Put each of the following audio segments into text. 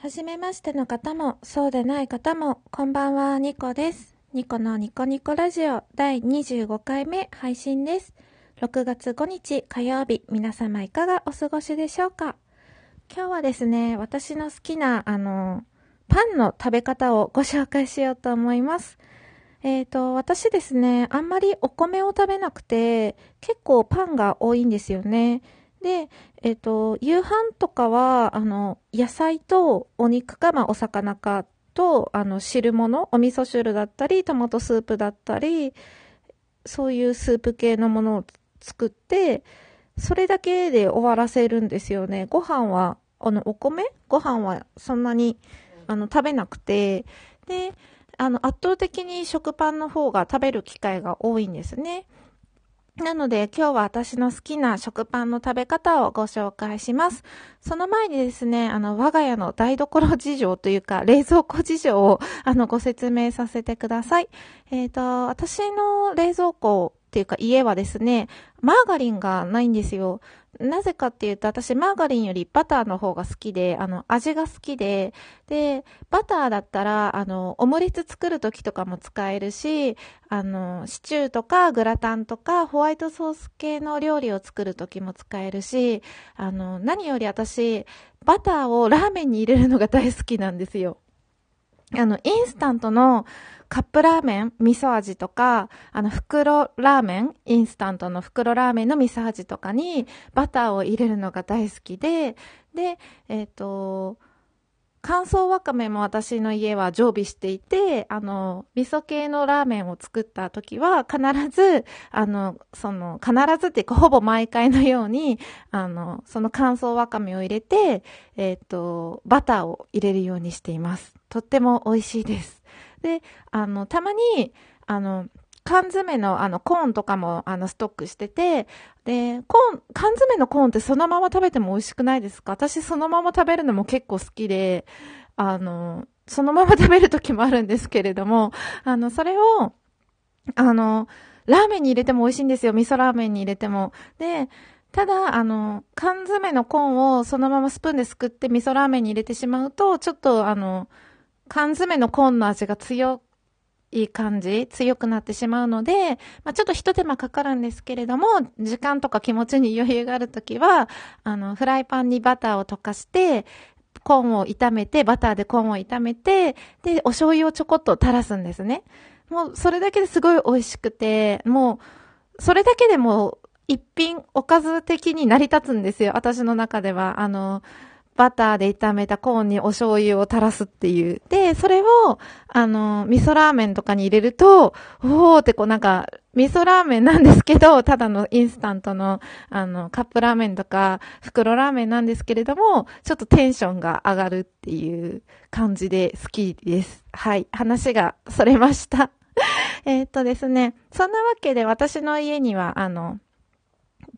はじめましての方も、そうでない方も、こんばんは、ニコです。ニコのニコニコラジオ第25回目配信です。6月5日火曜日、皆様いかがお過ごしでしょうか？今日はですね、私の好きな、あの、パンの食べ方をご紹介しようと思います。えっ、と、私ですね、あんまりお米を食べなくて、結構パンが多いんですよね。で、えっ、と、夕飯とかは、あの、野菜とお肉か、まあ、お魚かと、あの、汁物、お味噌汁だったり、トマトスープだったり、そういうスープ系のものを作って、それだけで終わらせるんですよね。ご飯は、あの、お米？ご飯はそんなに、あの、食べなくて、で、あの、圧倒的に食パンの方が食べる機会が多いんですね。なので今日は私の好きな食パンの食べ方をご紹介します。その前にですね、あの、我が家の台所事情というか、冷蔵庫事情を、あの、ご説明させてください。えっ、と、私の冷蔵庫ていうか家はですね、マーガリンがないんですよ。なぜかっていうと、私マーガリンよりバターの方が好きで、あの、味が好きで、で、バターだったら、あの、オムレツ作る時とかも使えるし、あの、シチューとかグラタンとかホワイトソース系の料理を作る時も使えるし、あの、何より私、バターをラーメンに入れるのが大好きなんですよ。あの、インスタントのカップラーメン、味噌味とか、あの、袋ラーメン、インスタントの袋ラーメンの味噌味とかにバターを入れるのが大好きで、で、えっ、と、乾燥わかめも私の家は常備していて、あの、味噌系のラーメンを作った時は必ず、あの、その、必ずっていうかほぼ毎回のように、あの、その乾燥わかめを入れて、えっ、と、バターを入れるようにしています。とっても美味しいです。で、あの、たまに、あの、缶詰のあのコーンとかもあのストックしてて、で、コーン、缶詰のコーンってそのまま食べても美味しくないですか？私そのまま食べるのも結構好きで、あの、そのまま食べる時もあるんですけれども、あの、それを、あの、ラーメンに入れても美味しいんですよ。味噌ラーメンに入れても。で、ただ、あの、缶詰のコーンをそのままスプーンですくって味噌ラーメンに入れてしまうと、ちょっとあの、缶詰のコーンの味が強いい感じ、強くなってしまうので、まあ、ちょっと一手間かかるんですけれども、時間とか気持ちに余裕があるときは、あの、フライパンにバターを溶かして、コーンを炒めて、バターでコーンを炒めて、で、お醤油をちょこっと垂らすんですね。もう、それだけですごい美味しくて、もう、それだけでも、一品、おかず的に成り立つんですよ。私の中では。あの、バターで炒めたコーンにお醤油を垂らすっていう。で、それを、あの、味噌ラーメンとかに入れると、おーってこうなんか、味噌ラーメンなんですけど、ただのインスタントの、あの、カップラーメンとか、袋ラーメンなんですけれども、ちょっとテンションが上がるっていう感じで好きです。はい。話がそれました。えっとですね、そんなわけで私の家には、あの、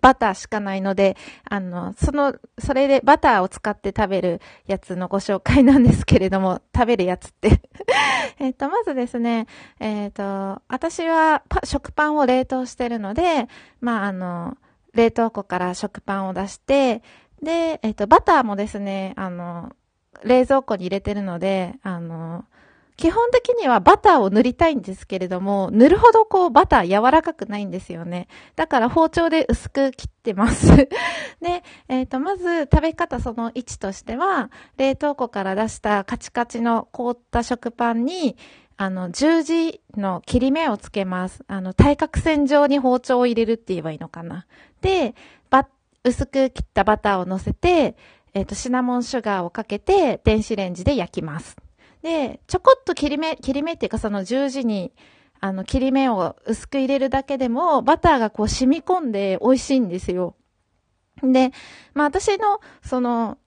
バターしかないので、あの、その、それでバターを使って食べるやつのご紹介なんですけれども、食べるやつって。えっと、まずですね、えっ、と、私は食パンを冷凍してるので、まあ、あの、冷凍庫から食パンを出して、で、えっ、と、バターもですね、あの、冷蔵庫に入れてるので、あの、基本的にはバターを塗りたいんですけれども、塗るほどこうバター柔らかくないんですよね。だから包丁で薄く切ってます。で、えっ、と、まず食べ方その1としては、冷凍庫から出したカチカチの凍った食パンに、あの、十字の切り目をつけます。あの、対角線上に包丁を入れるって言えばいいのかな。で、ば、薄く切ったバターを乗せて、えっ、と、シナモンシュガーをかけて、電子レンジで焼きます。で、ちょこっと切り目、切り目っていうかその十字に、あの、切り目を薄く入れるだけでも、バターがこう染み込んで美味しいんですよ。で、まあ私の、その、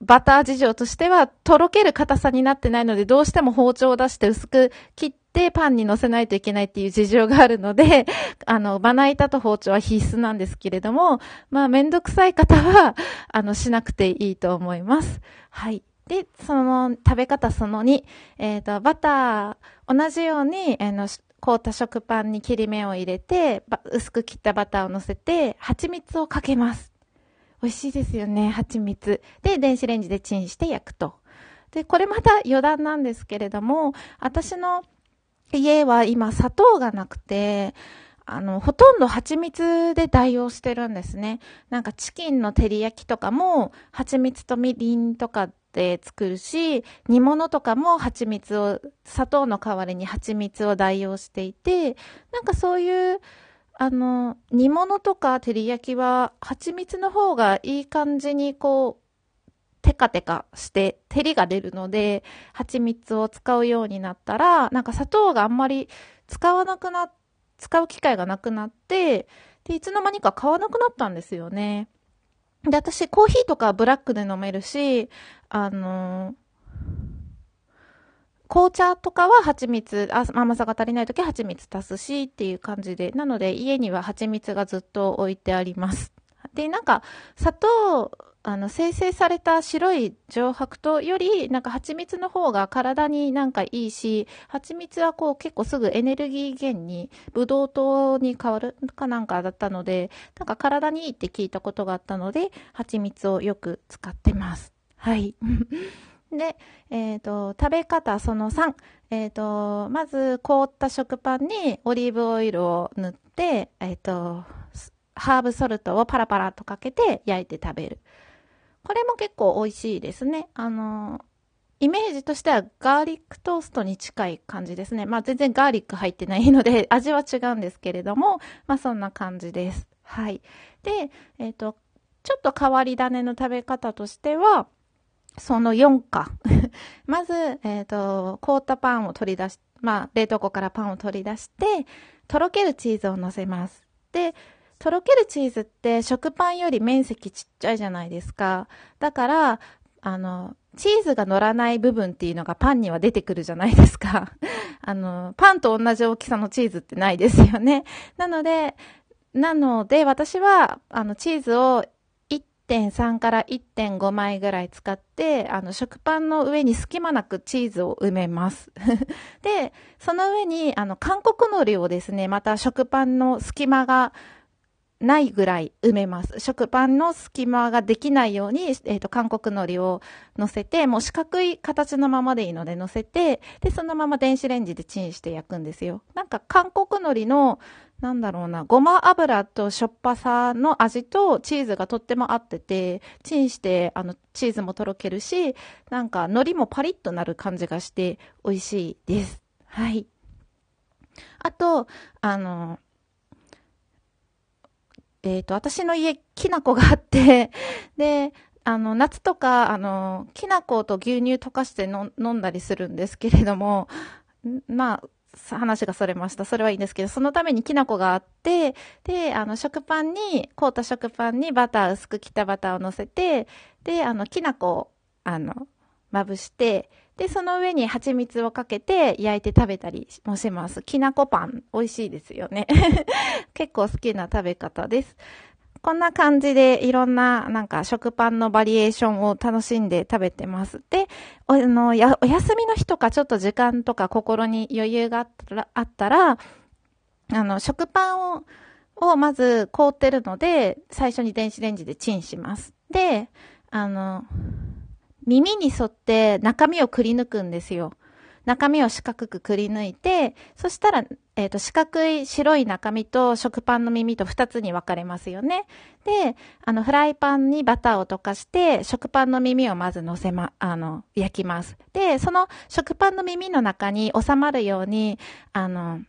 バター事情としては、とろける硬さになってないので、どうしても包丁を出して薄く切ってパンに乗せないといけないっていう事情があるので、あの、まな板と包丁は必須なんですけれども、まあめんどくさい方は、あの、しなくていいと思います。はい。で、その食べ方その2、えっ、と、バター、同じように、あの、凍った食パンに切り目を入れて、薄く切ったバターを乗せて、蜂蜜をかけます。美味しいですよね、蜂蜜。で、電子レンジでチンして焼くと。で、これまた余談なんですけれども、私の家は今砂糖がなくて、あの、ほとんど蜂蜜で代用してるんですね。なんかチキンの照り焼きとかも蜂蜜とみりんとかで作るし、煮物とかも蜂蜜を、砂糖の代わりに蜂蜜を代用していて、なんかそういう、あの、煮物とか照り焼きは蜂蜜の方がいい感じにこう、テカテカして照りが出るので、蜂蜜を使うようになったら、なんか砂糖があんまり使わなくな使う機会がなくなって、で、いつの間にか買わなくなったんですよね。で、私、コーヒーとかブラックで飲めるし、あの、紅茶とかは蜂蜜、甘さが足りない時は蜂蜜足すしっていう感じで、なので家には蜂蜜がずっと置いてあります。で、なんか、砂糖あの、生成された白い上白糖より、なんか蜂蜜の方が体になんかいいし、蜂蜜はこう結構すぐエネルギー源に、ブドウ糖に変わるかなんかだったので、なんか体にいいって聞いたことがあったので、蜂蜜をよく使ってます。はい。で、えっ、ー、と、食べ方その3。えっ、ー、と、まず凍った食パンにオリーブオイルを塗って、えっ、ー、と、ハーブソルトをパラパラとかけて焼いて食べる。これも結構美味しいですね。あの、イメージとしてはガーリックトーストに近い感じですね。まあ全然ガーリック入ってないので 味は違うんですけれども、まあそんな感じです。はい。で、えっ、ー、と、ちょっと変わり種の食べ方としては、その4か。まず、えっ、ー、と、凍ったパンを取り出し、まあ冷凍庫からパンを取り出して、とろけるチーズを乗せます。で、とろけるチーズって食パンより面積ちっちゃいじゃないですか。だから、あの、チーズが乗らない部分っていうのがパンには出てくるじゃないですか。あの、パンと同じ大きさのチーズってないですよね。なので、なので私は、あの、チーズを1.3から1.5枚ぐらい使って、あの、食パンの上に隙間なくチーズを埋めます。で、その上に、あの、韓国海苔をですね、また食パンの隙間がないぐらい埋めます。食パンの隙間ができないように、えっ、ー、と、韓国海苔を乗せて、もう四角い形のままでいいので乗せて、で、そのまま電子レンジでチンして焼くんですよ。なんか韓国海苔の、なんだろうな、ごま油としょっぱさの味とチーズがとっても合ってて、チンして、あの、チーズもとろけるし、なんか海苔もパリッとなる感じがして美味しいです。はい。あと、あの、えっ、と、私の家、きな粉があって、で、あの、夏とか、あの、きな粉と牛乳溶かして飲んだりするんですけれども、まあ、話がそれました。それはいいんですけど、そのためにきな粉があって、で、あの、食パンに、凍った食パンにバター、薄く切ったバターを乗せて、で、あの、きな粉を、あの、まぶして、で、その上に蜂蜜をかけて焼いて食べたりもします。きなこパン、美味しいですよね。結構好きな食べ方です。こんな感じでいろんななんか食パンのバリエーションを楽しんで食べてます。で、おのやお休みの日とかちょっと時間とか心に余裕があったら、あったらあの、食パンををまず凍ってるので、最初に電子レンジでチンします。で、あの、耳に沿って中身をくり抜くんですよ。中身を四角くくり抜いて、そしたら、えっ、ー、と、四角い白い中身と食パンの耳と二つに分かれますよね。で、あの、フライパンにバターを溶かして、食パンの耳をまず乗せま、あの、焼きます。で、その食パンの耳の中に収まるように、あの、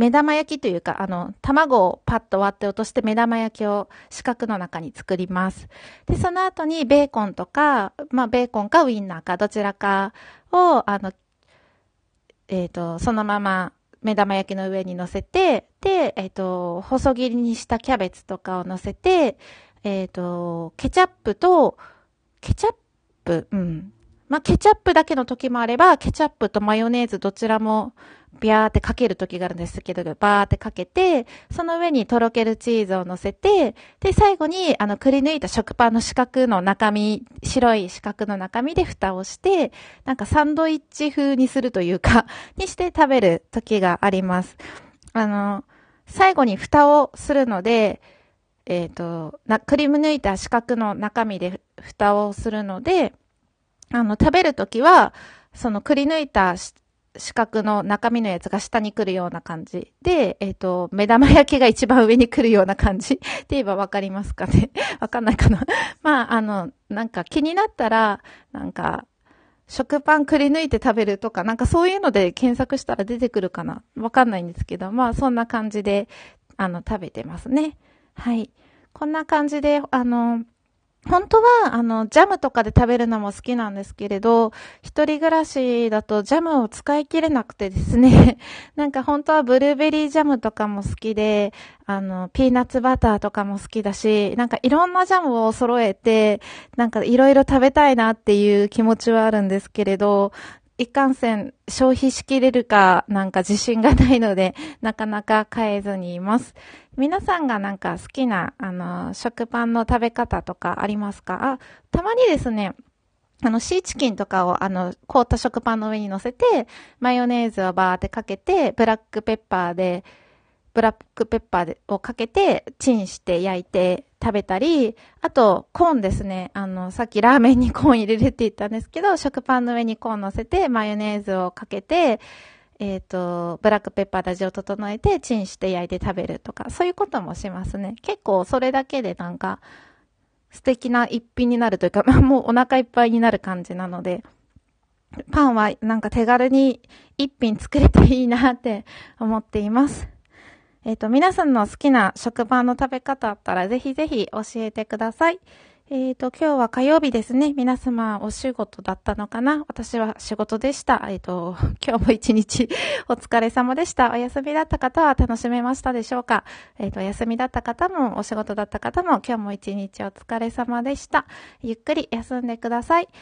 目玉焼きというか、あの、卵をパッと割って落として目玉焼きを四角の中に作ります。で、その後にベーコンとか、まあ、ベーコンかウインナーかどちらかを、あの、えっ、ー、と、そのまま目玉焼きの上に乗せて、で、えっ、ー、と、細切りにしたキャベツとかを乗せて、えっ、ー、と、ケチャップと、ケチャップ、うん。まあ、ケチャップだけの時もあれば、ケチャップとマヨネーズどちらもビャーってかける時があるんですけど、バーってかけて、その上にとろけるチーズを乗せて、で、最後に、あの、くり抜いた食パンの四角の中身、白い四角の中身で蓋をして、なんかサンドイッチ風にするというか、にして食べる時があります。あの、最後に蓋をするので、えっ、ー、と、な、クリーム抜いた四角の中身で蓋をするので、あの、食べるときは、そのくり抜いた四角の中身のやつが下に来るような感じ。で、えっ、ー、と、目玉焼きが一番上に来るような感じ って言えばわかりますかね？わかんないかな まあ、あの、なんか気になったら、なんか、食パンくり抜いて食べるとか、なんかそういうので検索したら出てくるかな？わかんないんですけど、まあそんな感じで、あの、食べてますね。はい。こんな感じで、あの、本当は、あの、ジャムとかで食べるのも好きなんですけれど、一人暮らしだとジャムを使い切れなくてですね、なんか本当はブルーベリージャムとかも好きで、あの、ピーナッツバターとかも好きだし、なんかいろんなジャムを揃えて、なんかいろいろ食べたいなっていう気持ちはあるんですけれど、一貫線消費しきれるかなんか自信がないので、なかなか買えずにいます。皆さんがなんか好きな、あの、食パンの食べ方とかありますか？あ、たまにですね、あの、シーチキンとかを、あの、凍った食パンの上に乗せて、マヨネーズをバーってかけて、ブラックペッパーで、ブラックペッパーをかけて、チンして焼いて食べたり、あと、コーンですね。あの、さっきラーメンにコーン入れるって言ったんですけど、食パンの上にコーン乗せて、マヨネーズをかけて、えっ、ー、と、ブラックペッパーで味を整えて、チンして焼いて食べるとか、そういうこともしますね。結構それだけでなんか、素敵な一品になるというか、もうお腹いっぱいになる感じなので、パンはなんか手軽に一品作れていいなって思っています。えっ、ー、と、皆さんの好きな食パンの食べ方あったらぜひぜひ教えてください。えっ、ー、と、今日は火曜日ですね。皆様お仕事だったのかな？私は仕事でした。えっ、ー、と、今日も一日お疲れ様でした。お休みだった方は楽しめましたでしょうか？えっ、と、お休みだった方もお仕事だった方も今日も一日お疲れ様でした。ゆっくり休んでください。